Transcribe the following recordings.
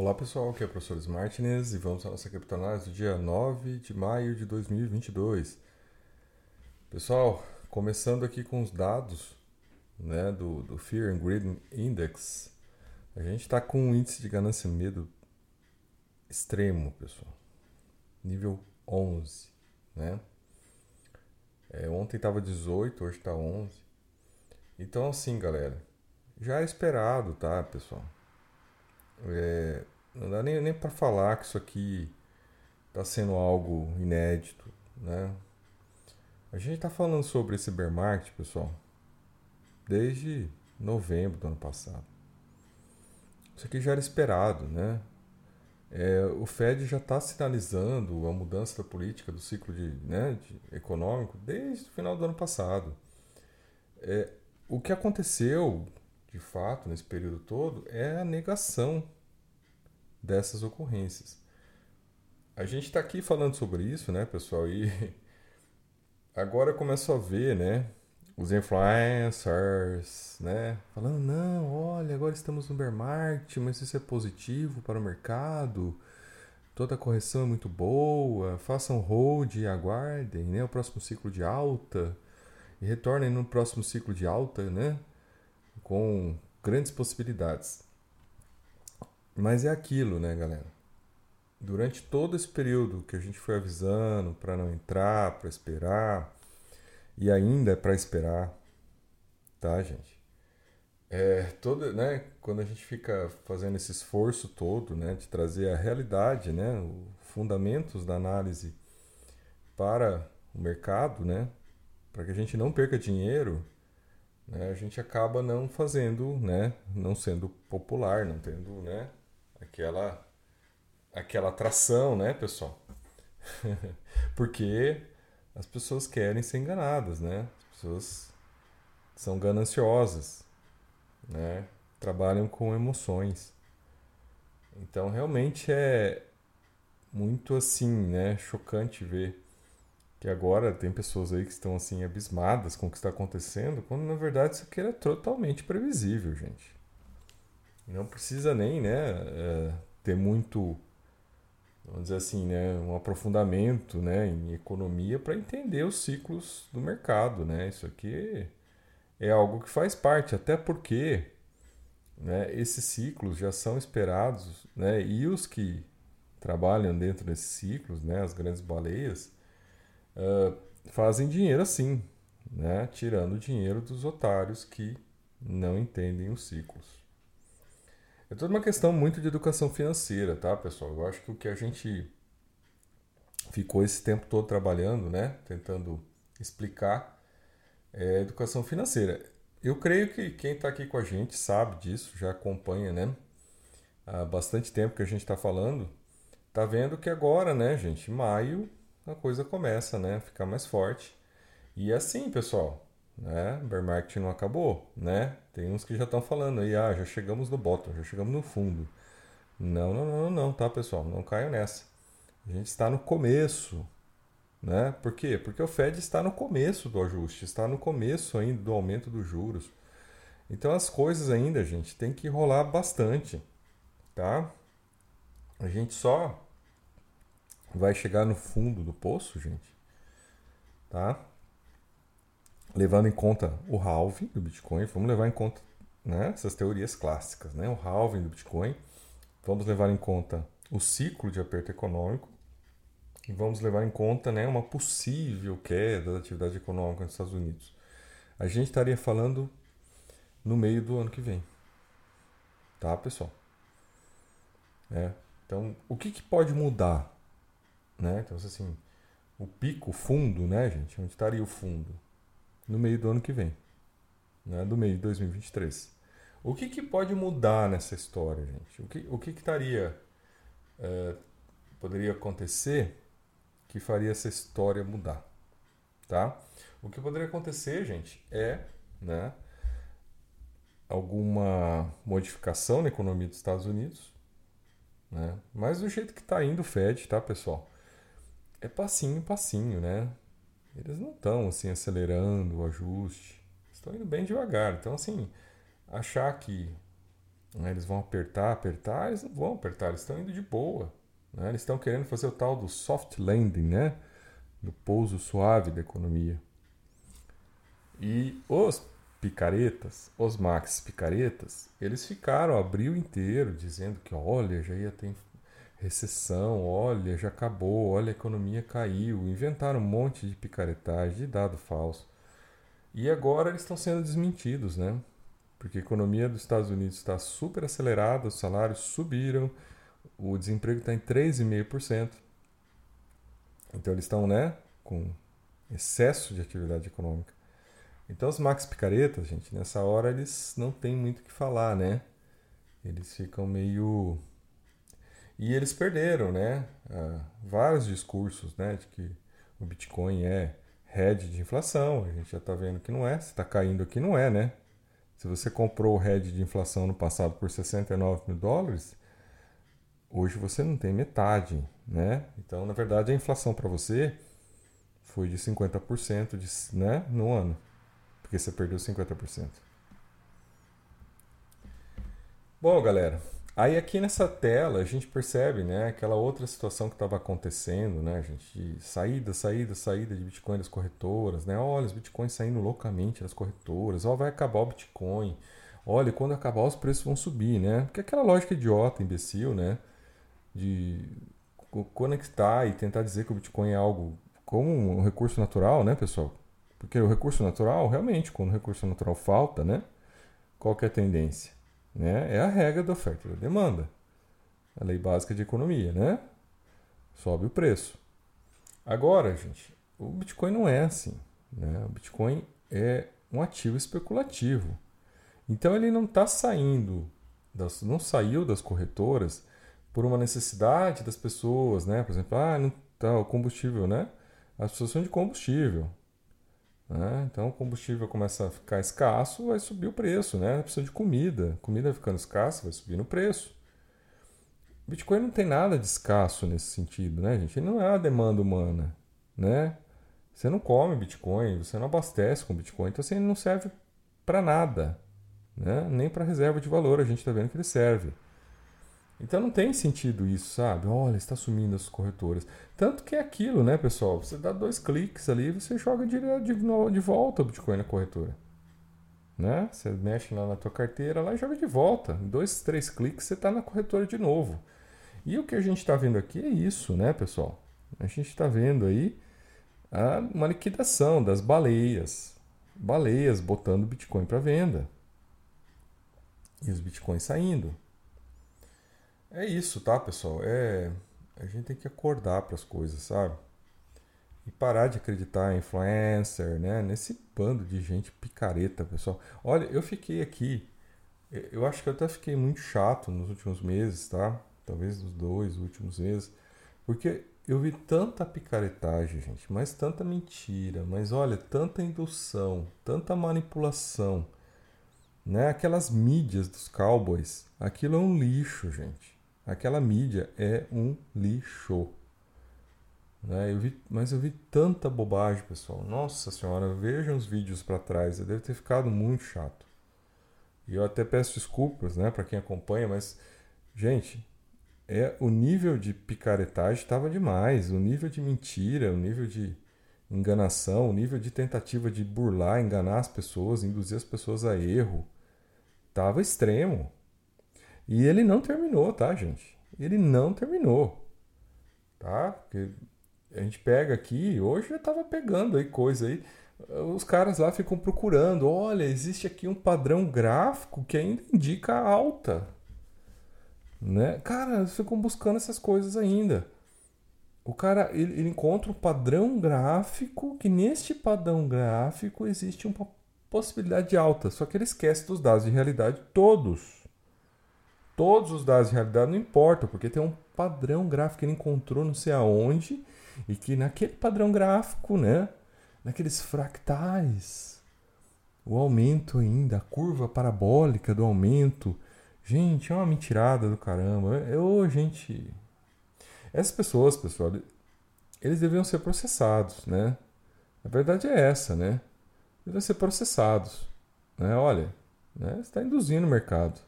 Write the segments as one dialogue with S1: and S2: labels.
S1: Olá pessoal, aqui é o professor Martinez e vamos à nossa criptonase do dia 9 de maio de 2022. Pessoal, começando aqui com os dados né, do, do Fear and Greed Index, a gente está com um índice de ganância e medo extremo, pessoal. Nível 11, né? É, ontem estava 18, hoje está 11. Então assim, galera, já é esperado, tá, pessoal? É, não dá nem, nem para falar que isso aqui está sendo algo inédito, né? A gente está falando sobre esse bear market, pessoal, desde novembro do ano passado. Isso aqui já era esperado, né? É, o Fed já está sinalizando a mudança da política do ciclo de, né, de econômico desde o final do ano passado. É, o que aconteceu, de fato, nesse período todo, é a negação dessas ocorrências. A gente está aqui falando sobre isso, né, pessoal? E agora começo a ver, né, os influencers, né, falando não, olha, agora estamos no bear market, mas isso é positivo para o mercado. Toda a correção é muito boa. Façam hold e aguardem, né, o próximo ciclo de alta e retornem no próximo ciclo de alta, né, com grandes possibilidades. Mas é aquilo, né, galera? Durante todo esse período que a gente foi avisando para não entrar, para esperar, e ainda é para esperar, tá, gente? É, todo, né, quando a gente fica fazendo esse esforço todo, né, de trazer a realidade, né, os fundamentos da análise para o mercado, né, para que a gente não perca dinheiro, né, a gente acaba não fazendo, né, não sendo popular, não tendo, né, aquela aquela atração, né, pessoal? Porque as pessoas querem ser enganadas, né? As pessoas são gananciosas, né? Trabalham com emoções. Então, realmente é muito assim, né, chocante ver que agora tem pessoas aí que estão assim abismadas com o que está acontecendo, quando na verdade isso aqui era totalmente previsível, gente. Não precisa nem, né, é, ter muito, vamos dizer assim, né, um aprofundamento, né, em economia para entender os ciclos do mercado, né? Isso aqui é algo que faz parte, até porque, né, esses ciclos já são esperados, né, e os que trabalham dentro desses ciclos, né, as grandes baleias, uh, fazem dinheiro assim, né, tirando o dinheiro dos otários que não entendem os ciclos. É toda uma questão muito de educação financeira, tá, pessoal? Eu acho que o que a gente ficou esse tempo todo trabalhando, né, tentando explicar, é educação financeira. Eu creio que quem está aqui com a gente sabe disso, já acompanha, né? Há bastante tempo que a gente está falando, tá vendo que agora, né, gente, maio a coisa começa, né, a ficar mais forte. E é assim, pessoal, né? Bear market não acabou, né? Tem uns que já estão falando aí, ah, já chegamos no bottom, já chegamos no fundo. Não, não, não, não, tá, pessoal? Não caiam nessa. A gente está no começo, né? Por quê? Porque o Fed está no começo do ajuste, está no começo ainda do aumento dos juros. Então as coisas ainda, gente, tem que rolar bastante, tá? A gente só vai chegar no fundo do poço, gente, tá? levando em conta o halving do Bitcoin, vamos levar em conta né, essas teorias clássicas, né, o halving do Bitcoin, vamos levar em conta o ciclo de aperto econômico e vamos levar em conta né, uma possível queda da atividade econômica nos Estados Unidos. A gente estaria falando no meio do ano que vem. Tá, pessoal? É. Então, o que, que pode mudar? Né? Então, assim, o pico, o fundo, né, gente? Onde estaria o fundo? no meio do ano que vem, né, do meio de 2023. O que, que pode mudar nessa história, gente? O que, o que, que estaria, é, poderia acontecer que faria essa história mudar? Tá? O que poderia acontecer, gente, é né, alguma modificação na economia dos Estados Unidos, né? mas do jeito que está indo o Fed, tá, pessoal? É passinho, passinho, né? eles não estão assim acelerando o ajuste, estão indo bem devagar. Então, assim, achar que Né? Eles vão apertar, apertar, eles não vão apertar, eles estão indo de boa. Né? Eles estão querendo fazer o tal do soft landing, né? do pouso suave da economia. E os picaretas, os max picaretas, eles ficaram abril inteiro dizendo que olha, já ia ter recessão, olha, já acabou, olha, a economia caiu, inventaram um monte de picaretagem, de dado falso. E agora eles estão sendo desmentidos, né? Porque a economia dos Estados Unidos está super acelerada, os salários subiram, o desemprego está em 3,5%. Então eles estão, né, com excesso de atividade econômica. Então os max picaretas, gente, nessa hora eles não têm muito o que falar, né? Eles ficam meio e eles perderam, né? Ah, vários discursos, né, de que o Bitcoin é hedge de inflação. A gente já está vendo que não é. Se está caindo aqui, não é, né? Se você comprou o hedge de inflação no passado por 69 mil dólares, hoje você não tem metade, né? Então, na verdade, a inflação para você foi de 50% de, né, no ano, porque você perdeu 50%. Bom, galera, aí aqui nessa tela a gente percebe, né, aquela outra situação que estava acontecendo, né, gente, saída, saída, saída de Bitcoin das corretoras, né? Olha, os Bitcoins saindo loucamente das corretoras, ó, vai acabar o Bitcoin. Olha, quando acabar os preços vão subir, né? Porque aquela lógica idiota, imbecil, né? de conectar e tentar dizer que o Bitcoin é algo como um recurso natural, né, pessoal? Porque o recurso natural, realmente, quando o recurso natural falta, né, qual que é a tendência? Né? É a regra da oferta e da demanda. A lei básica de economia, né? Sobe o preço. Agora, gente, o Bitcoin não é assim. Né? O Bitcoin é um ativo especulativo. Então ele não está saindo, das, não saiu das corretoras por uma necessidade das pessoas, né? Por exemplo, ah, não tá o combustível, né? Pessoas são de combustível. Né? Então o combustível começa a ficar escasso, vai subir o preço, né? Precisa de comida. Comida ficando escassa, vai subir no preço. Bitcoin não tem nada de escasso nesse sentido, né, gente? Ele não é a demanda humana, né? Você não come Bitcoin, você não abastece com Bitcoin, então assim, ele não serve para nada, né? Nem para reserva de valor a gente está vendo que ele serve. Então não tem sentido isso, sabe? Olha, está sumindo as corretoras. Tanto que é aquilo, né, pessoal? Você dá dois cliques ali e você joga de, de, de volta o Bitcoin na corretora. Né? Você mexe lá na tua carteira lá e joga de volta. Em dois, três cliques você está na corretora de novo. E o que a gente está vendo aqui é isso, né, pessoal? A gente está vendo aí uma liquidação das baleias. Baleias botando Bitcoin para venda. E os Bitcoins saindo. É isso, tá, pessoal? É a gente tem que acordar para as coisas, sabe? E parar de acreditar em influencer, né? Nesse bando de gente picareta, pessoal. Olha, eu fiquei aqui, eu acho que eu até fiquei muito chato nos últimos meses, tá? Talvez nos dois últimos meses, porque eu vi tanta picaretagem, gente, mas tanta mentira, mas olha, tanta indução, tanta manipulação, né? Aquelas mídias dos cowboys, aquilo é um lixo, gente. Aquela mídia é um lixo. Né? Eu vi, mas eu vi tanta bobagem, pessoal. Nossa senhora, vejam os vídeos para trás. Deve ter ficado muito chato. E eu até peço desculpas, né, para quem acompanha, mas gente, é o nível de picaretagem estava demais, o nível de mentira, o nível de enganação, o nível de tentativa de burlar, enganar as pessoas, induzir as pessoas a erro, estava extremo. E ele não terminou, tá, gente? Ele não terminou. Tá? Porque a gente pega aqui, hoje eu tava pegando aí coisa aí. Os caras lá ficam procurando, olha, existe aqui um padrão gráfico que ainda indica alta. Né? Cara, eles ficam buscando essas coisas ainda. O cara ele, ele encontra um padrão gráfico que neste padrão gráfico existe uma possibilidade de alta, só que ele esquece dos dados de realidade todos. Todos os dados de realidade não importam, porque tem um padrão gráfico que ele encontrou não sei aonde, e que naquele padrão gráfico, né, naqueles fractais, o aumento ainda, a curva parabólica do aumento. Gente, é uma mentirada do caramba. Eu, gente. Essas pessoas, pessoal, eles deviam ser processados, né? A verdade é essa, né? Devem ser processados. Né? Olha, né? está induzindo o mercado.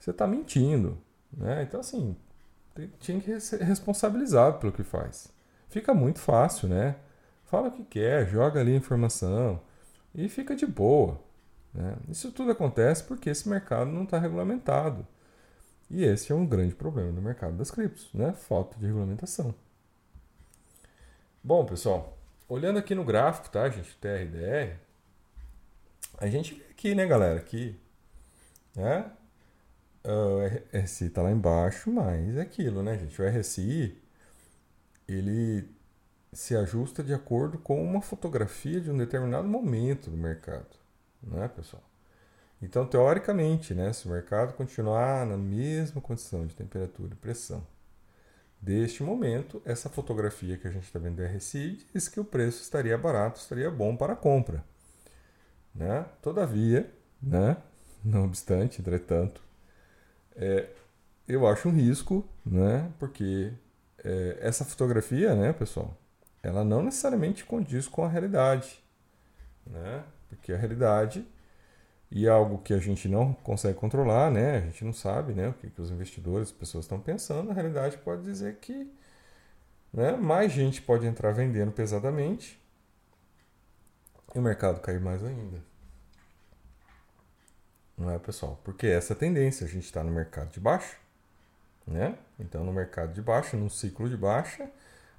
S1: Você está mentindo. Né? Então, assim, tinha que ser responsabilizado pelo que faz. Fica muito fácil, né? Fala o que quer, joga ali a informação e fica de boa. Né? Isso tudo acontece porque esse mercado não está regulamentado. E esse é um grande problema do mercado das criptos, né? Falta de regulamentação. Bom, pessoal, olhando aqui no gráfico, tá, gente? TRDR, a gente vê aqui, né, galera, que né, o RSI está lá embaixo, mas é aquilo, né, gente? O RSI ele se ajusta de acordo com uma fotografia de um determinado momento do mercado, né, pessoal? Então, teoricamente, né, se o mercado continuar na mesma condição de temperatura e pressão deste momento, essa fotografia que a gente está vendo do RSI diz que o preço estaria barato, estaria bom para a compra. Né? Todavia, né, não obstante, entretanto, é, eu acho um risco, né? Porque é, essa fotografia, né, pessoal, ela não necessariamente condiz com a realidade, né? Porque a realidade e algo que a gente não consegue controlar, né? A gente não sabe, né? O que, que os investidores, as pessoas estão pensando. A realidade pode dizer que, né? Mais gente pode entrar vendendo pesadamente e o mercado cair mais ainda. Não é, pessoal? Porque essa é a tendência. A gente está no mercado de baixa, né? Então, no mercado de baixa, num ciclo de baixa,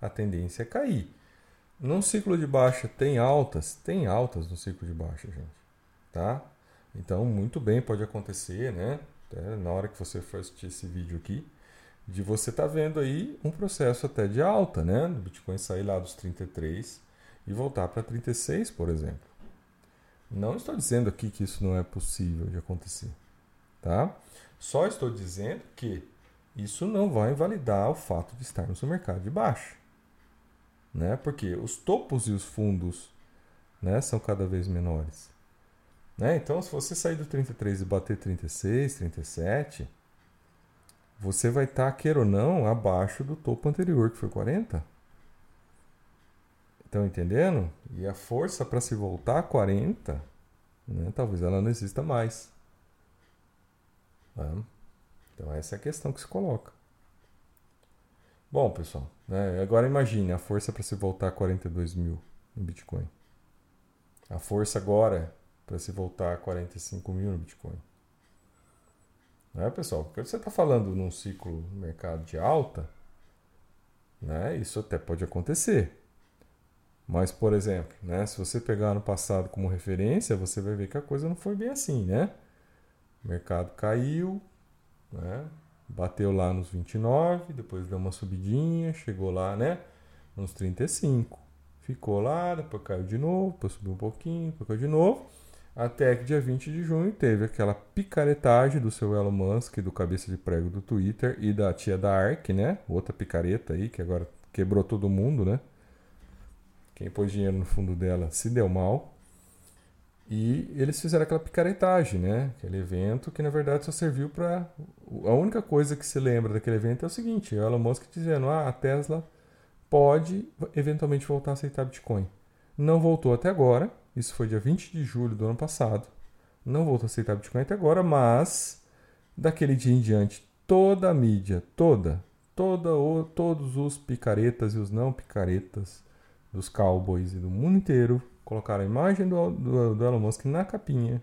S1: a tendência é cair. Num ciclo de baixa tem altas? Tem altas no ciclo de baixa, gente. Tá? Então, muito bem pode acontecer, né? Até na hora que você for assistir esse vídeo aqui, de você estar tá vendo aí um processo até de alta, né? Do Bitcoin sair lá dos 33 e voltar para 36, por exemplo. Não estou dizendo aqui que isso não é possível de acontecer, tá? Só estou dizendo que isso não vai invalidar o fato de estarmos no mercado de baixa, né? Porque os topos e os fundos, né, são cada vez menores. Né? Então, se você sair do 33 e bater 36, 37, você vai estar, queira ou não, abaixo do topo anterior, que foi 40. Estão entendendo? E a força para se voltar a 40, né, talvez ela não exista mais. Né? Então essa é a questão que se coloca. Bom, pessoal, né, agora imagine a força para se voltar a 42 mil no Bitcoin. A força agora para se voltar a 45 mil no Bitcoin. Não é, pessoal? Porque você está falando num ciclo mercado de alta, né, isso até pode acontecer. Mas, por exemplo, né, se você pegar no passado como referência, você vai ver que a coisa não foi bem assim, né? O mercado caiu, né? bateu lá nos 29, depois deu uma subidinha, chegou lá, né? Nos 35. Ficou lá, depois caiu de novo, depois subiu um pouquinho, depois caiu de novo. Até que dia 20 de junho teve aquela picaretagem do seu Elon Musk, do cabeça de prego do Twitter e da tia da Ark, né? Outra picareta aí que agora quebrou todo mundo, né? Quem pôs dinheiro no fundo dela se deu mal. E eles fizeram aquela picaretagem, né? Aquele evento que na verdade só serviu para. A única coisa que se lembra daquele evento é o seguinte: o Elon Musk dizendo, ah, a Tesla pode eventualmente voltar a aceitar Bitcoin. Não voltou até agora, isso foi dia 20 de julho do ano passado. Não voltou a aceitar Bitcoin até agora, mas daquele dia em diante, toda a mídia, toda, toda o, todos os picaretas e os não picaretas dos cowboys e do mundo inteiro colocaram a imagem do, do, do Elon Musk na capinha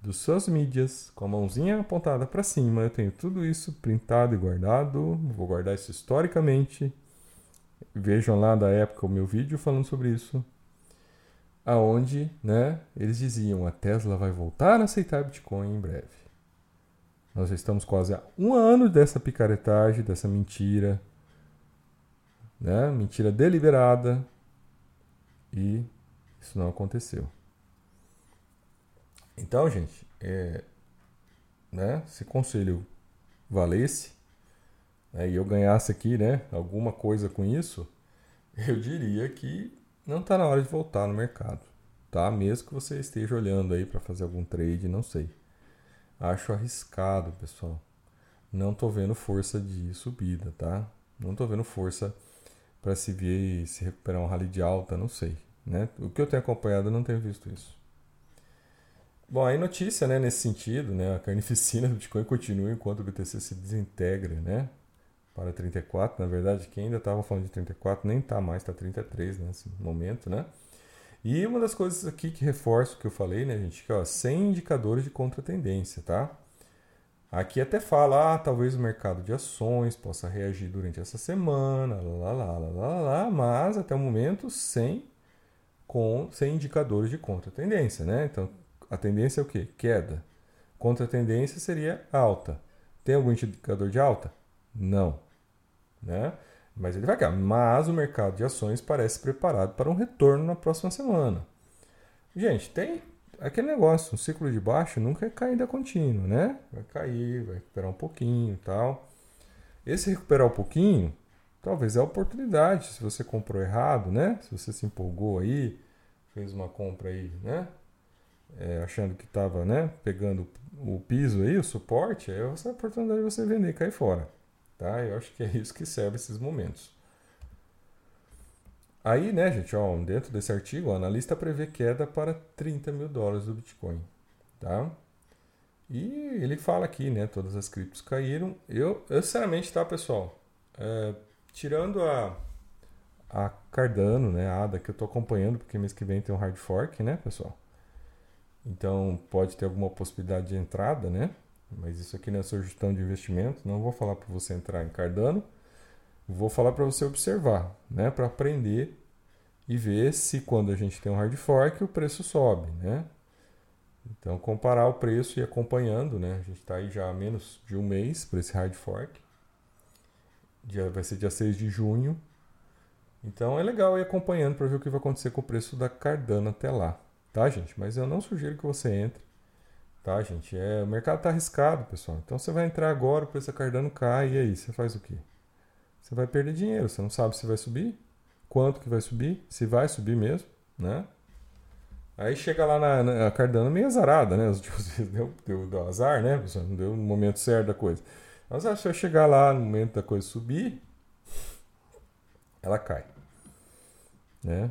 S1: dos suas mídias, com a mãozinha apontada para cima. Eu tenho tudo isso printado e guardado. Vou guardar isso historicamente. Vejam lá da época o meu vídeo falando sobre isso. Aonde, né, eles diziam a Tesla vai voltar a aceitar Bitcoin em breve. Nós estamos quase há um ano dessa picaretagem, dessa mentira, né, mentira deliberada, e isso não aconteceu. Então, gente, é, né, se conselho valesse né, e eu ganhasse aqui né, alguma coisa com isso, eu diria que não está na hora de voltar no mercado, tá? Mesmo que você esteja olhando aí para fazer algum trade, não sei. Acho arriscado, pessoal. Não estou vendo força de subida, tá? Não estou vendo força para se ver se recuperar um rally de alta, não sei. Né? O que eu tenho acompanhado, eu não tenho visto isso. Bom, aí notícia, né, nesse sentido, né, a carnificina do Bitcoin continua enquanto o BTC se desintegra, né, para 34, na verdade, quem ainda estava falando de 34 nem está mais, está 33 nesse momento, né. E uma das coisas aqui que reforço o que eu falei, né, gente, que ó, sem indicadores de contratendência, tá? Aqui até fala, ah, talvez o mercado de ações possa reagir durante essa semana, lá, lá, lá, lá, lá, mas até o momento sem com sem indicadores de contratendência, né? Então, a tendência é o quê? Queda. Contra-tendência seria alta. Tem algum indicador de alta? Não. Né? Mas ele vai cair. Mas o mercado de ações parece preparado para um retorno na próxima semana. Gente, tem aquele negócio, um ciclo de baixo nunca é caída contínua, né? Vai cair, vai recuperar um pouquinho e tal. Esse recuperar um pouquinho, talvez é a oportunidade, se você comprou errado, né? Se você se empolgou aí, fez uma compra aí, né? é, achando que estava né, pegando o piso aí, o suporte, é essa oportunidade de você vender e cair fora. Tá? Eu acho que é isso que serve esses momentos. Aí, né, gente, ó, dentro desse artigo, o analista prevê queda para 30 mil dólares do Bitcoin. Tá? E ele fala aqui, né, todas as criptos caíram. Eu, eu sinceramente, tá, pessoal, é, tirando a, a Cardano, né, a ADA, que eu estou acompanhando, porque mês que vem tem um hard fork, né, pessoal? Então pode ter alguma possibilidade de entrada, né? Mas isso aqui não é sugestão de investimento. Não vou falar para você entrar em Cardano. Vou falar para você observar, né? Para aprender e ver se quando a gente tem um hard fork o preço sobe, né? Então comparar o preço e acompanhando, né? A gente está aí já há menos de um mês para esse hard fork. Dia, vai ser dia 6 de junho. Então é legal ir acompanhando para ver o que vai acontecer com o preço da Cardano até lá tá, gente? Mas eu não sugiro que você entre, tá, gente? É, o mercado tá arriscado, pessoal. Então você vai entrar agora, o preço da Cardano cai, e aí, você faz o quê? Você vai perder dinheiro, você não sabe se vai subir, quanto que vai subir, se vai subir mesmo, né? Aí chega lá na, na Cardano meio azarada, né? Deu, deu, deu azar, né? Não deu no momento certo da coisa. Mas se você chegar lá no momento da coisa subir, ela cai. Né?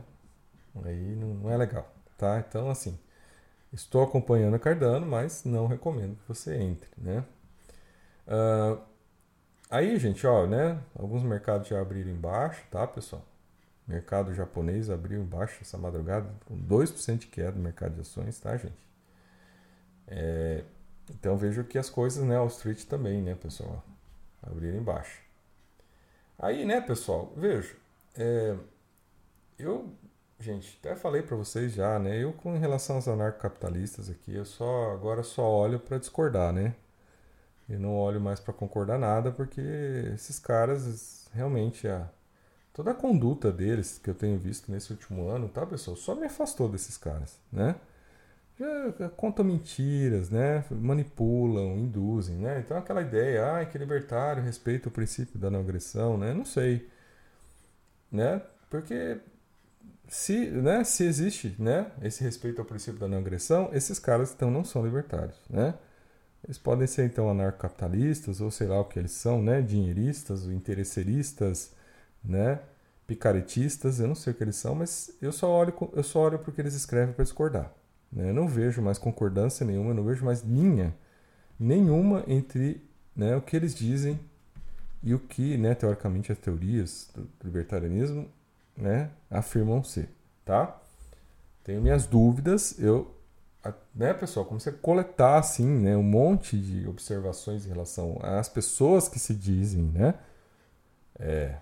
S1: Aí não é legal tá? Então, assim, estou acompanhando a Cardano, mas não recomendo que você entre, né? Uh, aí, gente, ó, né? Alguns mercados já abriram embaixo, tá, pessoal? Mercado japonês abriu embaixo essa madrugada, com 2% de queda no mercado de ações, tá, gente? É, então vejo que as coisas, né, Wall Street também, né, pessoal? Abriram embaixo. Aí, né, pessoal, vejo. É, eu gente, até falei para vocês já, né? Eu com relação aos anarcocapitalistas aqui, eu só agora só olho para discordar, né? Eu não olho mais para concordar nada, porque esses caras realmente a toda a conduta deles que eu tenho visto nesse último ano, tá, pessoal, só me afastou desses caras, né? Já contam mentiras, né? Manipulam, induzem, né? Então aquela ideia, ah, que libertário respeita o princípio da não agressão, né? Não sei, né? Porque se, né, se existe né, esse respeito ao princípio da não agressão, esses caras então não são libertários. Né? Eles podem ser então anarcocapitalistas, ou sei lá o que eles são, né, dinheiristas, interesseristas, né, picaretistas, eu não sei o que eles são, mas eu só olho, eu só olho para o que eles escrevem para discordar. Né? Eu não vejo mais concordância nenhuma, eu não vejo mais linha nenhuma entre né, o que eles dizem e o que, né, teoricamente, as teorias do libertarianismo né, afirmam ser, tá? Tenho minhas dúvidas, eu, né, pessoal, comecei a coletar, assim, né, um monte de observações em relação às pessoas que se dizem, né, é,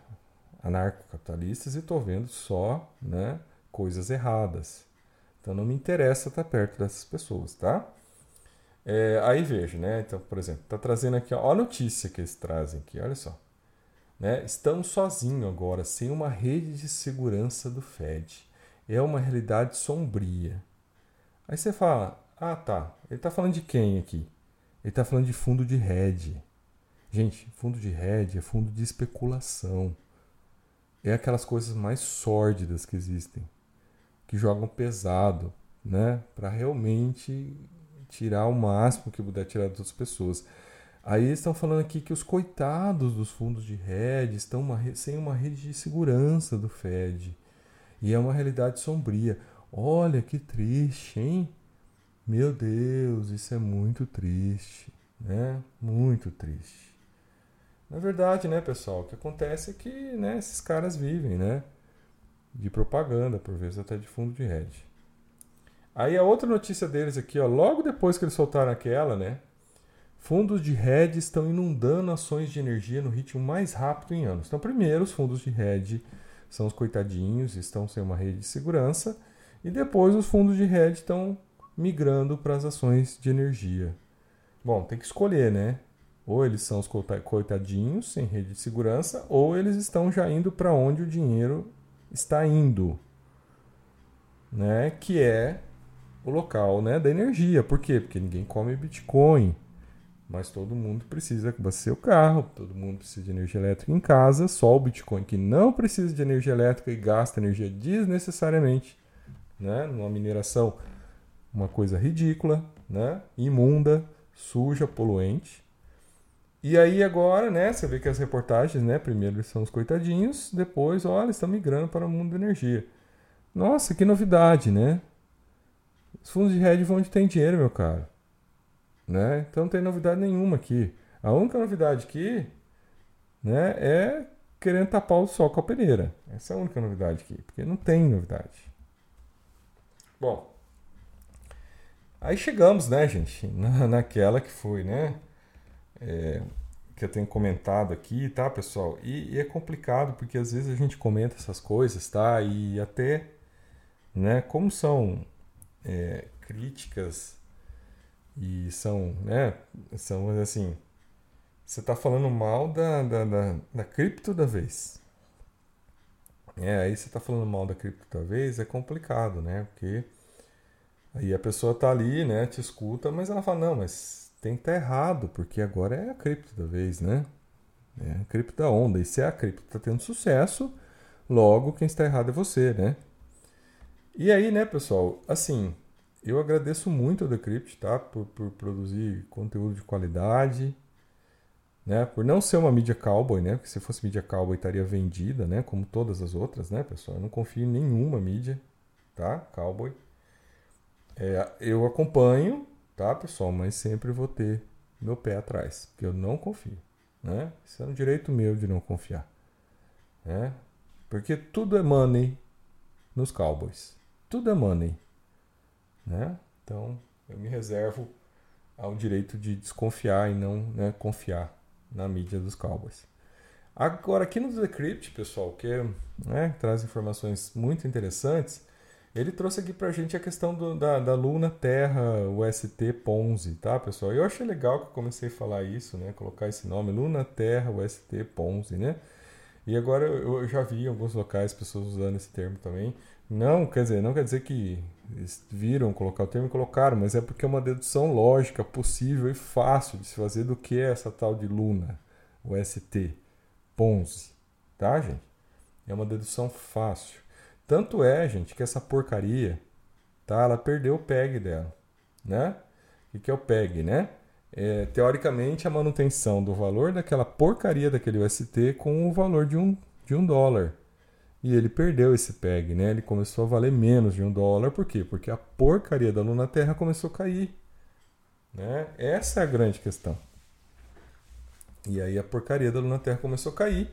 S1: anarcocapitalistas e estou vendo só, né, coisas erradas. Então não me interessa estar perto dessas pessoas, tá? É, aí vejo, né? Então, por exemplo, tá trazendo aqui, ó, a notícia que eles trazem aqui, olha só. Né? Estamos sozinhos agora, sem uma rede de segurança do Fed. É uma realidade sombria. Aí você fala: ah, tá. Ele está falando de quem aqui? Ele está falando de fundo de hedge. Gente, fundo de hedge é fundo de especulação. É aquelas coisas mais sórdidas que existem, que jogam pesado, né, para realmente tirar o máximo que puder tirar das outras pessoas. Aí eles estão falando aqui que os coitados dos fundos de hedge estão uma, sem uma rede de segurança do Fed. E é uma realidade sombria. Olha que triste, hein? Meu Deus, isso é muito triste, né? Muito triste. Na verdade, né, pessoal, o que acontece é que né, esses caras vivem, né? De propaganda, por vezes até de fundo de rede. Aí a outra notícia deles aqui, ó, logo depois que eles soltaram aquela, né? Fundos de hedge estão inundando ações de energia no ritmo mais rápido em anos. Então, primeiro, os fundos de hedge são os coitadinhos, estão sem uma rede de segurança, e depois os fundos de hedge estão migrando para as ações de energia. Bom, tem que escolher, né? Ou eles são os coitadinhos sem rede de segurança, ou eles estão já indo para onde o dinheiro está indo, né? Que é o local, né, da energia. Por quê? Porque ninguém come Bitcoin, mas todo mundo precisa abastecer o carro, todo mundo precisa de energia elétrica em casa. Só o Bitcoin que não precisa de energia elétrica e gasta energia desnecessariamente, né? Numa mineração, uma coisa ridícula, né? Imunda, suja, poluente. E aí agora, né, você vê que as reportagens, né, primeiro eles são os coitadinhos, depois, olha, estão migrando para o mundo da energia. Nossa, que novidade, né? Os fundos de hedge vão onde tem dinheiro, meu caro. Né? Então não tem novidade nenhuma aqui. A única novidade aqui né, é querendo tapar o sol com a peneira. Essa é a única novidade aqui, porque não tem novidade. Bom, aí chegamos, né, gente, na, naquela que foi, né, é, que eu tenho comentado aqui, tá, pessoal? E, e, é complicado porque às vezes a gente comenta essas coisas, tá? E até, né, como são é, críticas e são, né, são assim, você está falando mal da, da, da, da cripto da vez. É, aí você está falando mal da cripto da vez, é complicado, né? Porque aí a pessoa está ali, né, te escuta, mas ela fala, não, mas tem que estar tá errado, porque agora é a cripto da vez, né? É a cripto da onda. E se é a cripto está tendo sucesso, logo quem está errado é você, né? E aí, né, pessoal, assim, eu agradeço muito a Decrypt, tá? Por, por produzir conteúdo de qualidade, né? Por não ser uma mídia cowboy, né? Porque se fosse mídia cowboy estaria vendida, né? Como todas as outras, né, pessoal? Eu não confio em nenhuma mídia, tá? Cowboy. É, eu acompanho, tá, pessoal? Mas sempre vou ter meu pé atrás, porque eu não confio, né? Isso é um direito meu de não confiar, né? Porque tudo é money nos cowboys. Tudo é money. Né? Então, eu me reservo ao direito de desconfiar e não né, confiar na mídia dos Cowboys. Agora, aqui no Decrypt, pessoal, que né, traz informações muito interessantes, ele trouxe aqui pra gente a questão do, da, da Luna Terra UST Ponzi, tá, pessoal? Eu achei legal que eu comecei a falar isso, né? Colocar esse nome, Luna Terra UST Ponzi, né? E agora eu já vi em alguns locais pessoas usando esse termo também. Não, quer dizer, não quer dizer que viram colocar o termo e colocaram, mas é porque é uma dedução lógica, possível e fácil de se fazer do que é essa tal de Luna, o ST, Ponzi, tá, gente? É uma dedução fácil. Tanto é, gente, que essa porcaria, tá? Ela perdeu o PEG dela, né? O que é o PEG, né? É, teoricamente, a manutenção do valor daquela porcaria daquele UST com o valor de um, de um dólar. E ele perdeu esse PEG, né? Ele começou a valer menos de um dólar. Por quê? Porque a porcaria da Luna Terra começou a cair. Né? Essa é a grande questão. E aí a porcaria da Luna Terra começou a cair.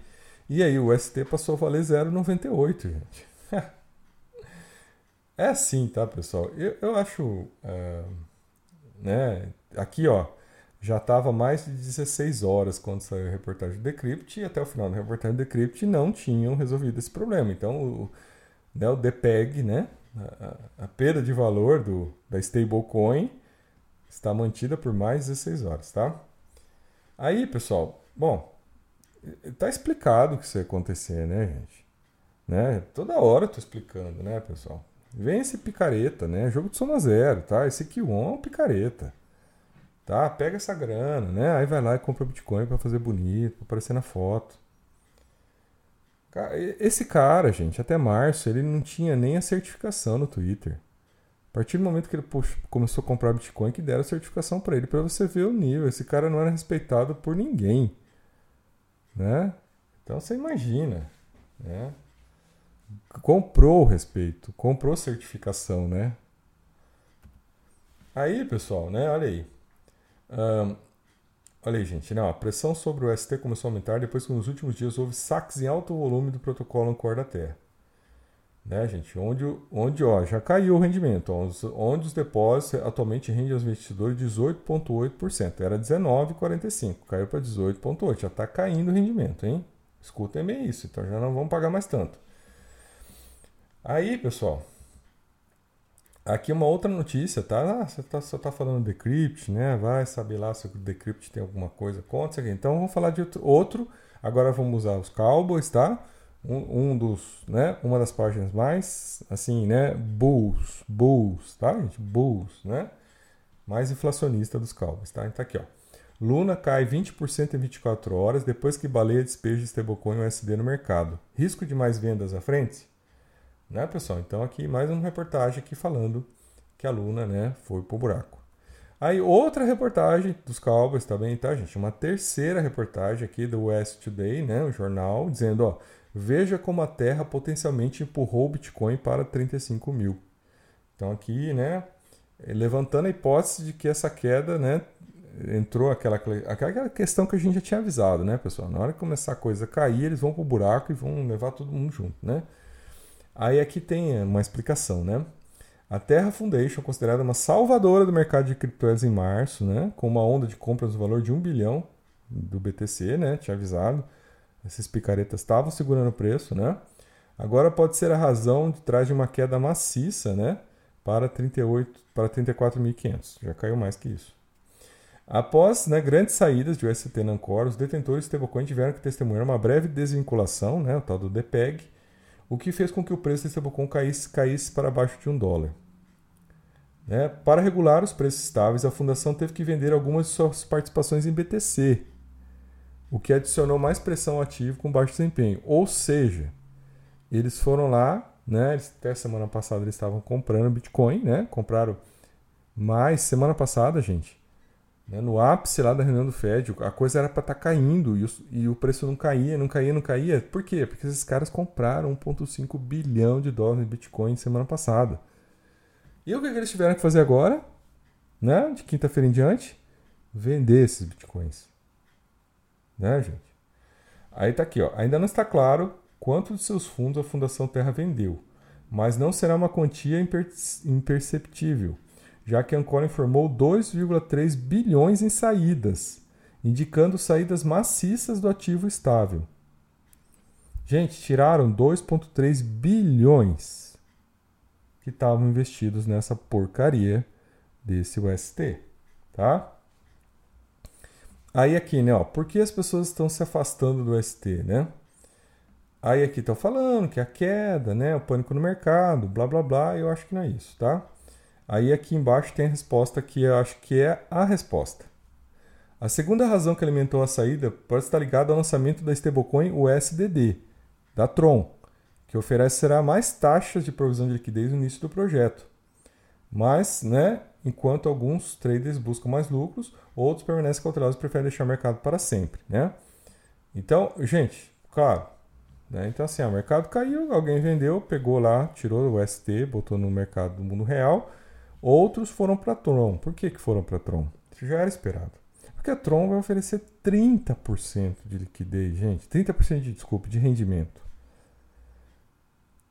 S1: E aí o ST passou a valer 0,98, gente. é assim, tá, pessoal? Eu, eu acho. Uh, né? Aqui, ó já estava mais de 16 horas quando saiu a reportagem do Decrypt e até o final da reportagem do Decrypt não tinham resolvido esse problema. Então, o, né, o DPEG, né, a, a, perda de valor do, da stablecoin está mantida por mais 16 horas, tá? Aí, pessoal, bom, tá explicado o que isso ia acontecer, né, gente? Né? Toda hora eu tô explicando, né, pessoal? Vem esse picareta, né? Jogo de soma zero, tá? Esse Q1 é um picareta. Tá? Pega essa grana, né? Aí vai lá e compra Bitcoin para fazer bonito, para aparecer na foto. Esse cara, gente, até março, ele não tinha nem a certificação no Twitter. A partir do momento que ele começou a comprar Bitcoin, que deram a certificação para ele, para você ver o nível. Esse cara não era respeitado por ninguém, né? Então você imagina, né? Comprou o respeito, comprou certificação, né? Aí, pessoal, né? Olha aí. Um, olha aí, gente. Né, a pressão sobre o ST começou a aumentar depois que nos últimos dias houve saques em alto volume do protocolo Ancor da Terra. Né, gente? Onde, onde ó, já caiu o rendimento. Onde, onde os depósitos atualmente rendem aos investidores 18,8%. Era 19,45%. Caiu para 18,8%. Já está caindo o rendimento, hein? Escutem bem isso. Então já não vão pagar mais tanto. Aí, pessoal, Aqui uma outra notícia, tá? Ah, você tá, só tá falando Decrypt, né? Vai saber lá se o Decrypt tem alguma coisa contra isso aqui. Então vamos falar de outro. Agora vamos usar os Cowboys, tá? Um, um, dos, né? Uma das páginas mais, assim, né? Bulls, Bulls, tá, gente? Bulls, né? Mais inflacionista dos Cowboys, tá? Então tá aqui, ó. Luna cai 20% em 24 horas depois que baleia despeja stablecoin USD no mercado. Risco de mais vendas à frente? Né, pessoal? Então aqui mais uma reportagem aqui falando que a Luna, né, foi pro buraco. Aí outra reportagem dos Cowboys também, tá, gente? Uma terceira reportagem aqui do West Today, né, o jornal, dizendo, ó, veja como a Terra potencialmente empurrou o Bitcoin para 35 mil. Então aqui, né, levantando a hipótese de que essa queda, né, entrou aquela, aquela questão que a gente já tinha avisado, né, pessoal? Na hora que começar a coisa a cair, eles vão pro buraco e vão levar todo mundo junto, né? Aí aqui tem uma explicação, né? A Terra Foundation, considerada uma salvadora do mercado de criptomoedas em março, né? com uma onda de compras no valor de 1 bilhão do BTC, né? tinha avisado, esses picaretas estavam segurando o preço, né? Agora pode ser a razão de trás de uma queda maciça, né? Para 38, para 34.500. Já caiu mais que isso. Após né, grandes saídas de UST Nancor, os detentores de stablecoin tiveram que testemunhar uma breve desvinculação, né, o tal do DPEG, o que fez com que o preço do stablecoin caísse, caísse para abaixo de um dólar. Né? Para regular os preços estáveis, a fundação teve que vender algumas de suas participações em BTC, o que adicionou mais pressão ao ativo com baixo desempenho. Ou seja, eles foram lá, né? até semana passada eles estavam comprando Bitcoin, né? compraram mais semana passada, gente. Né? No ápice lá da reunião do Fed, a coisa era para estar tá caindo e o, e o, preço não caía, não caía, não caía. Por quê? Porque esses caras compraram 1,5 bilhão de dólares em Bitcoin semana passada. E o que, que eles tiveram que fazer agora? Né? De quinta-feira em diante? Vender esses Bitcoins. Né, gente? Aí tá aqui, ó. Ainda não está claro quanto de seus fundos a Fundação Terra vendeu, mas não será uma quantia imperceptível já que a Ancora informou 2,3 bilhões em saídas, indicando saídas maciças do ativo estável. Gente, tiraram 2,3 bilhões que estavam investidos nessa porcaria desse UST, tá? Aí aqui, né, ó, por que as pessoas estão se afastando do UST, né? Aí aqui estão falando que a queda, né, o pânico no mercado, blá blá blá, eu acho que não é isso, tá? Aí aqui embaixo tem a resposta que eu acho que é a resposta. A segunda razão que alimentou a saída pode estar ligada ao lançamento da stablecoin USDD, da Tron, que oferecerá mais taxas de provisão de liquidez no início do projeto. Mas, né, enquanto alguns traders buscam mais lucros, outros permanecem cautelosos e preferem deixar o mercado para sempre, né? Então, gente, claro, né? Então assim, o mercado caiu, alguém vendeu, pegou lá, tirou o UST, botou no mercado do mundo real, Outros foram para Tron. Por que, que foram para Tron? Isso já era esperado. Porque a Tron vai oferecer 30% de liquidez, gente. 30% de, desculpa, de rendimento.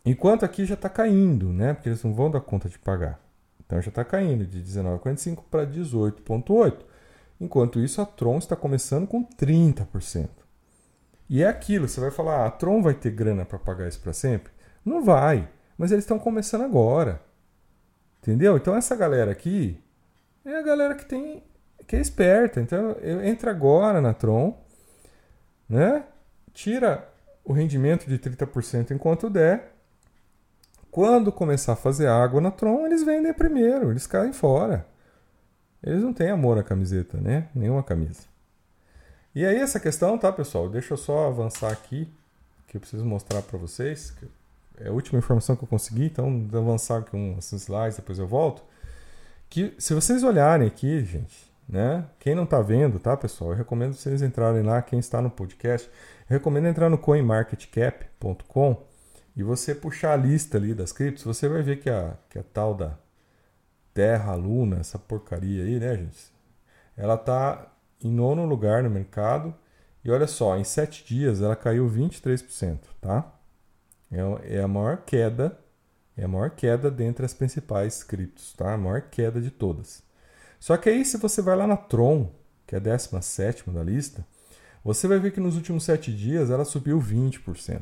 S1: Enquanto aqui já está caindo, né? Porque eles não vão dar conta de pagar. Então já está caindo de 19,45 para 18,8. Enquanto isso, a Tron está começando com 30%. E é aquilo, você vai falar, ah, a Tron vai ter grana para pagar isso para sempre? Não vai, mas eles estão começando agora. Entendeu? Então essa galera aqui é a galera que tem que é esperta. Então entra agora na Tron, né? Tira o rendimento de 30% enquanto der. Quando começar a fazer água na Tron, eles vendem primeiro, eles caem fora. Eles não têm amor à camiseta, né? Nenhuma camisa. E aí essa questão, tá, pessoal? Deixa eu só avançar aqui, que eu preciso mostrar para vocês, que é a última informação que eu consegui, então vou avançar com os slides, depois eu volto. Que se vocês olharem aqui, gente, né? Quem não está vendo, tá, pessoal? Eu recomendo vocês entrarem lá, quem está no podcast, recomendo entrar no coinmarketcap.com e você puxar a lista ali das criptos, você vai ver que a, que a tal da, Terra, Luna, essa porcaria aí, né, gente? Ela tá em nono lugar no mercado e olha só, em sete dias ela caiu 23%, tá? É, é a maior queda, é a maior queda dentre as principais criptos, tá? A maior queda de todas. Só que aí, se você vai lá na Tron, que é a 17 da lista, você vai ver que nos últimos sete dias ela subiu 20%.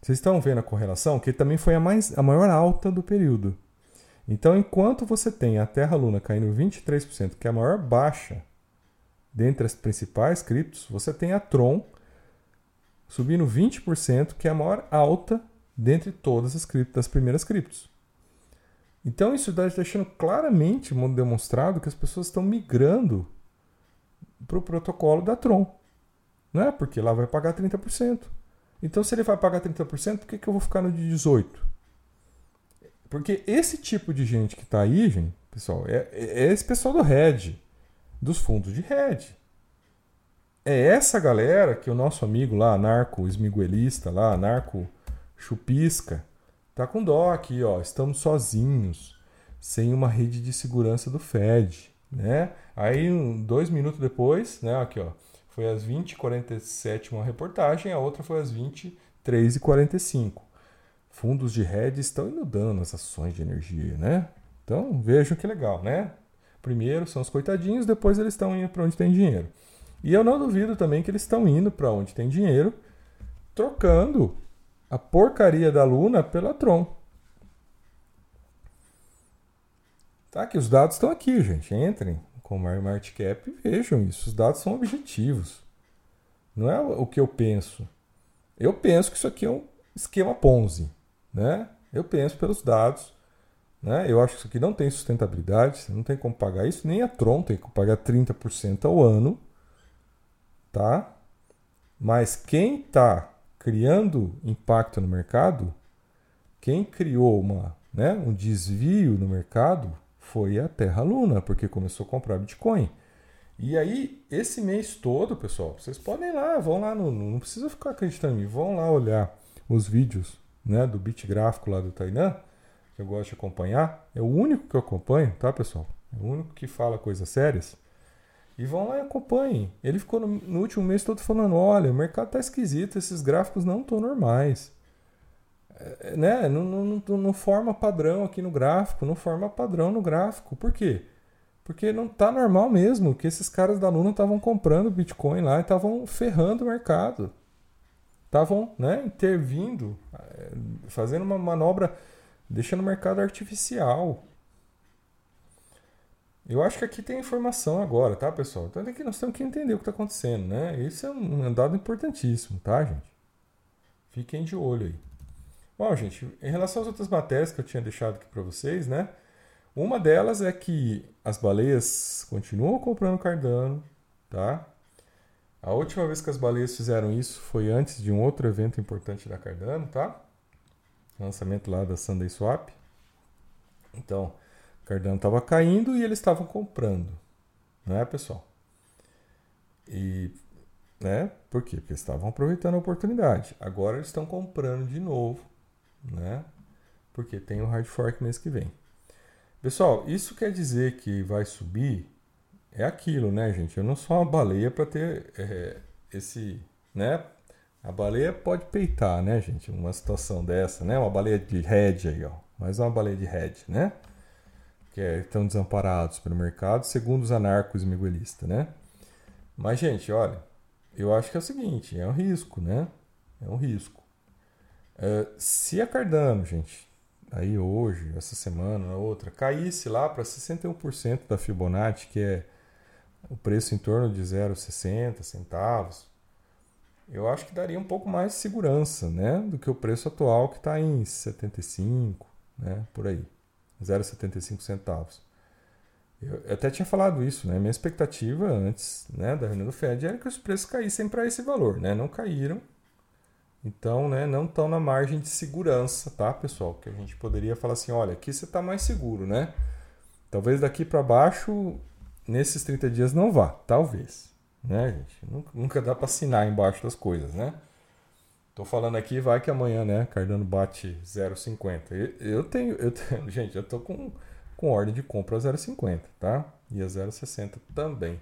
S1: Vocês estão vendo a correlação? Que também foi a, mais, a maior alta do período. Então, enquanto você tem a Terra-Luna caindo 23%, que é a maior baixa dentre as principais criptos, você tem a Tron subindo 20%, que é a maior alta dentre todas as primeiras criptos. Então isso está deixando claramente demonstrado que as pessoas estão migrando para o protocolo da Tron. Não é? Porque lá vai pagar 30%. Então se ele vai pagar 30%, por que, que eu vou ficar no de 18%? Porque esse tipo de gente que está aí, gente, pessoal, é, é esse pessoal do Red dos fundos de hedge. É essa galera que o nosso amigo lá, narco esmiguelista lá, narco chupisca, tá com dó aqui, ó. Estamos sozinhos, sem uma rede de segurança do Fed, né? Aí, dois minutos depois, né, aqui, ó, foi às 20h47 uma reportagem, a outra foi às 23h45. Fundos de hedge estão inundando as ações de energia, né? Então, vejam que legal, né? Primeiro são os coitadinhos, depois eles estão indo para onde tem dinheiro. E eu não duvido também que eles estão indo para onde tem dinheiro, trocando a porcaria da Luna pela Tron. Tá, que os dados estão aqui, gente. Entrem com o Market Cap e vejam isso. Os dados são objetivos. Não é o que eu penso. Eu penso que isso aqui é um esquema Ponzi, né? Eu penso pelos dados né? Eu acho que isso aqui não tem sustentabilidade, você não tem como pagar isso, nem a Tron tem que pagar 30% ao ano. Tá? Mas quem está criando impacto no mercado, quem criou uma, né, um desvio no mercado foi a Terra Luna, porque começou a comprar Bitcoin. E aí, esse mês todo, pessoal, vocês podem ir lá, vão lá, no, não precisa ficar acreditando em mim, vão lá olhar os vídeos né, do bit gráfico lá do Tainan que eu gosto de acompanhar, é o único que eu acompanho, tá, pessoal? É o único que fala coisas sérias. E vão lá e acompanhem. Ele ficou no, no último mês todo falando: olha, o mercado tá esquisito, esses gráficos não estão normais. É, né? Não, não, não, não, forma padrão aqui no gráfico, não forma padrão no gráfico. Por quê? Porque não tá normal mesmo que esses caras da Luna estavam comprando Bitcoin lá e estavam ferrando o mercado. Estavam né, intervindo, é, fazendo uma manobra Deixa no mercado artificial. Eu acho que aqui tem informação agora, tá, pessoal? Então aqui nós temos que entender o que está acontecendo, né? Isso é um dado importantíssimo, tá, gente? Fiquem de olho aí. Bom, gente, em relação às outras matérias que eu tinha deixado aqui para vocês, né? Uma delas é que as baleias continuam comprando Cardano, tá? A última vez que as baleias fizeram isso foi antes de um outro evento importante da Cardano, tá? lançamento lá da Sunday Swap. Então, Cardano estava caindo e eles estavam comprando, né, pessoal? E, né? Por quê? Porque estavam aproveitando a oportunidade. Agora eles estão comprando de novo, né? Porque tem o hard fork mês que vem. Pessoal, isso quer dizer que vai subir? É aquilo, né, gente? Eu não sou uma baleia para ter é, esse, né? A baleia pode peitar, né, gente? Uma situação dessa, né? Uma baleia de hedge aí, ó. Mais uma baleia de hedge, né? Que é, estão desamparados pelo mercado, segundo os anarcos miguelistas, né? Mas, gente, olha, eu acho que é o seguinte, é um risco, né? É um risco. Uh, se a Cardano, gente, aí hoje, essa semana, na outra, caísse lá para 61% da Fibonacci, que é o preço em torno de 0,60 centavos, eu acho que daria um pouco mais de segurança, né, do que o preço atual que está em 75, né, por aí, 0,75 centavos. Eu até tinha falado isso, né? Minha expectativa antes, né, da reunião do Fed era que os preços caíssem para esse valor, né? Não caíram. Então, né, não estão na margem de segurança, tá, pessoal? Que a gente poderia falar assim, olha, aqui você está mais seguro, né? Talvez daqui para baixo nesses 30 dias não vá, talvez né, gente? Nunca, nunca dá para assinar embaixo das coisas, né? Tô falando aqui, vai que amanhã, né, Cardano bate 0,50. Eu, eu, tenho, eu tenho, gente, eu tô com com ordem de compra a 0,50, tá? E a 0,60 também,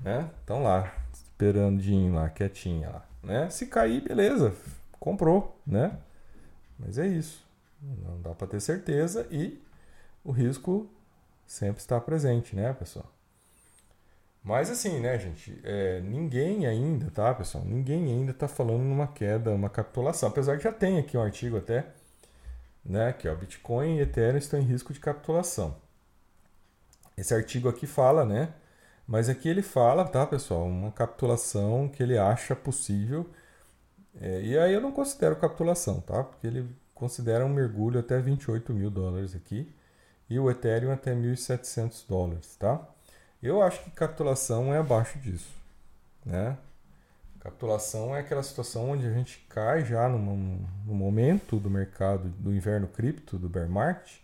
S1: né? Estão lá, esperandinho lá, quietinha lá, né? Se cair, beleza, comprou, né? Mas é isso. Não dá para ter certeza e o risco sempre está presente, né, pessoal? Mas assim, né, gente, é, ninguém ainda, tá, pessoal? Ninguém ainda está falando numa queda, uma capitulação. Apesar que já tem aqui um artigo até, né, que ó, Bitcoin e Ethereum estão em risco de capitulação. Esse artigo aqui fala, né, mas aqui ele fala, tá, pessoal, uma capitulação que ele acha possível. É, e aí eu não considero capitulação, tá? Porque ele considera um mergulho até 28 mil dólares aqui e o Ethereum até 1.700 dólares, tá? Eu acho que capitulação é abaixo disso, né? Capitulação é aquela situação onde a gente cai já no, no momento do mercado do inverno cripto, do bear market,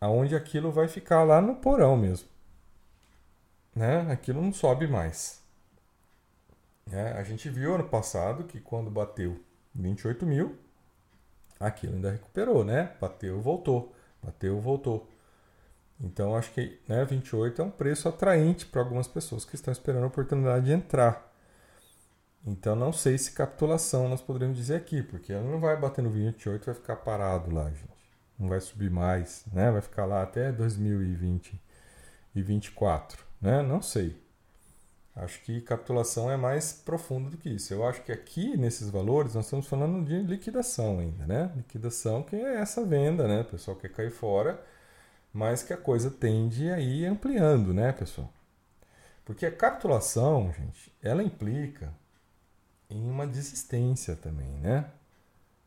S1: aonde aquilo vai ficar lá no porão mesmo, né? Aquilo não sobe mais. É, a gente viu ano passado que quando bateu 28 mil, aquilo ainda recuperou, né? Bateu, voltou, bateu, voltou. Então acho que né, 28 é um preço atraente para algumas pessoas que estão esperando a oportunidade de entrar. Então não sei se capitulação nós poderíamos dizer aqui, porque ela não vai bater no 28 e vai ficar parado lá, gente. Não vai subir mais, né? Vai ficar lá até 2020 e 24, né? Não sei. Acho que capitulação é mais profundo do que isso. Eu acho que aqui, nesses valores, nós estamos falando de liquidação ainda, né? Liquidação que é essa venda, né? O pessoal quer cair fora, mas que a coisa tende a ir ampliando, né, pessoal? Porque a capitulação, gente, ela implica em uma desistência também, né?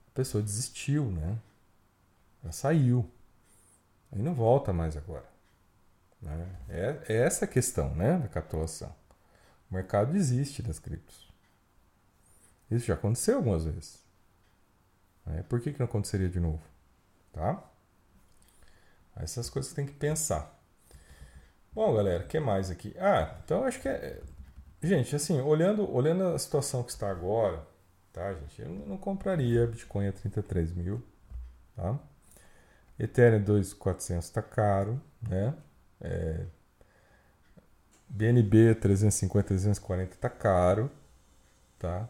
S1: A pessoa desistiu, né? Ela saiu. Aí não volta mais agora. Né? É, é essa a questão, né, da capitulação. O mercado existe das criptos. Isso já aconteceu algumas vezes. É, por que, que não aconteceria de novo? Tá? Essas coisas tem que pensar. Bom, galera, o que mais aqui? Ah, então acho que é. Gente, assim, olhando, olhando a situação que está agora, tá, gente? Eu não compraria Bitcoin a 33 mil, tá? Ethereum 2.400 está caro, né? É, BNB 350, 340 tá caro, tá?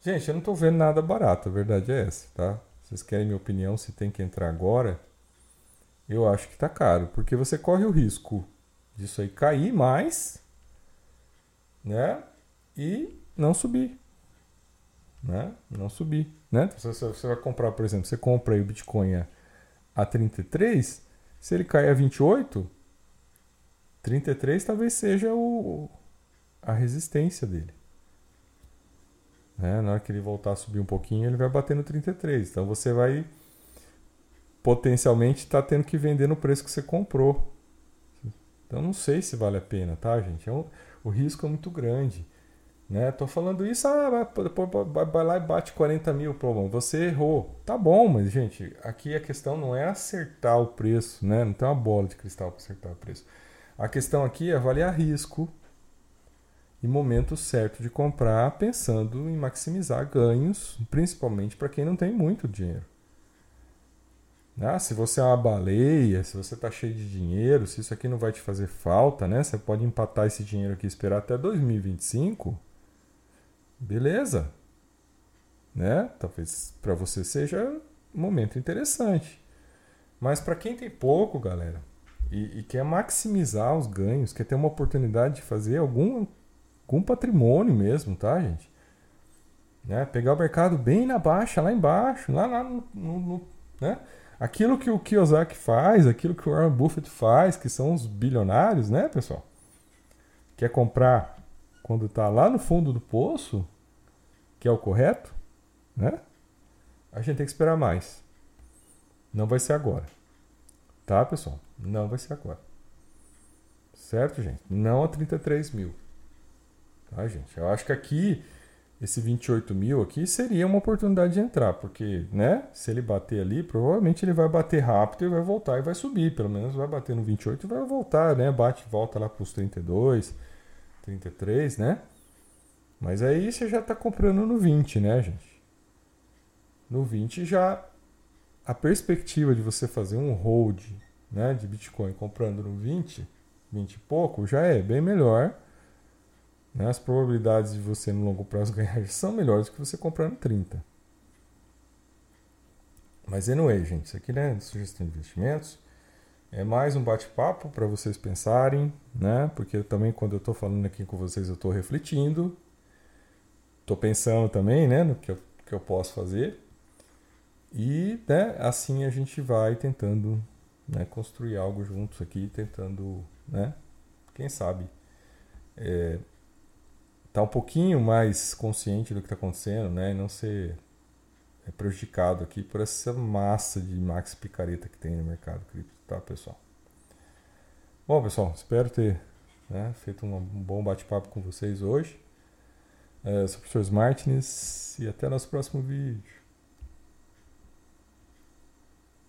S1: Gente, eu não tô vendo nada barato, a verdade é essa, tá? Vocês querem minha opinião se tem que entrar agora? Eu acho que tá caro, porque você corre o risco disso aí cair mais, né? E não subir, né? Não subir, né? Então, se você vai comprar, por exemplo, você compra aí o Bitcoin a 33, se ele cair a 28, 33 talvez seja o, a resistência dele. Né? Na hora que ele voltar a subir um pouquinho, ele vai bater no 33. Então você vai potencialmente estar tá tendo que vender no preço que você comprou. Então não sei se vale a pena, tá, gente? É um, o risco é muito grande. Né? Tô falando isso, ah, vai, vai lá e bate 40 mil, pô, você errou. Tá bom, mas, gente, aqui a questão não é acertar o preço, né? Não tem uma bola de cristal para acertar o preço. A questão aqui é avaliar risco e momento certo de comprar, pensando em maximizar ganhos, principalmente para quem não tem muito dinheiro. Ah, se você é uma baleia, se você está cheio de dinheiro, se isso aqui não vai te fazer falta, né? Você pode empatar esse dinheiro aqui e esperar até 2025. Beleza. Né? Talvez para você seja um momento interessante. Mas para quem tem pouco, galera, e, e, quer maximizar os ganhos, quer ter uma oportunidade de fazer algum, algum patrimônio mesmo, tá, gente? Né? Pegar o mercado bem na baixa, lá embaixo, lá, lá no, no, no né? Aquilo que o Kiyosaki faz, aquilo que o Warren Buffett faz, que são os bilionários, né, pessoal? Quer comprar quando está lá no fundo do poço, que é o correto, né? A gente tem que esperar mais. Não vai ser agora. Tá, pessoal? Não vai ser agora. Certo, gente? Não a 33 mil. Tá, gente? Eu acho que aqui, esse 28 mil aqui seria uma oportunidade de entrar, porque, né? Se ele bater ali, provavelmente ele vai bater rápido e vai voltar e vai subir. Pelo menos vai bater no 28 e vai voltar, né? Bate e volta lá para os 32, 33, né? Mas aí você já está comprando no 20, né, gente? No 20 já a perspectiva de você fazer um hold né, de Bitcoin comprando no 20, 20 e pouco, já é bem melhor. Né? As probabilidades de você no longo prazo ganhar são melhores do que você comprar no 30. Mas anyway, gente, isso aqui não é sugestão de investimentos. É mais um bate-papo para vocês pensarem, né? Porque também quando eu estou falando aqui com vocês, eu estou refletindo. Estou pensando também, né, no que eu, que eu posso fazer. E né, assim a gente vai tentando né, construir algo juntos aqui, tentando, né, quem sabe, é, tá um pouquinho mais consciente do que está acontecendo, né, e não ser é, prejudicado aqui por essa massa de max picareta que tem no mercado cripto, tá, pessoal? Bom, pessoal, espero ter né, feito um, bom bate-papo com vocês hoje. É, eu sou o professor Martins e até nosso próximo vídeo.